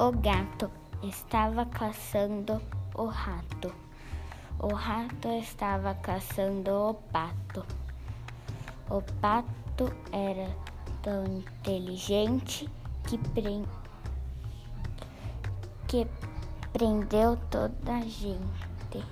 O gato estava caçando o rato. O rato estava caçando o pato. O pato era tão inteligente que, pre... que prendeu toda a gente.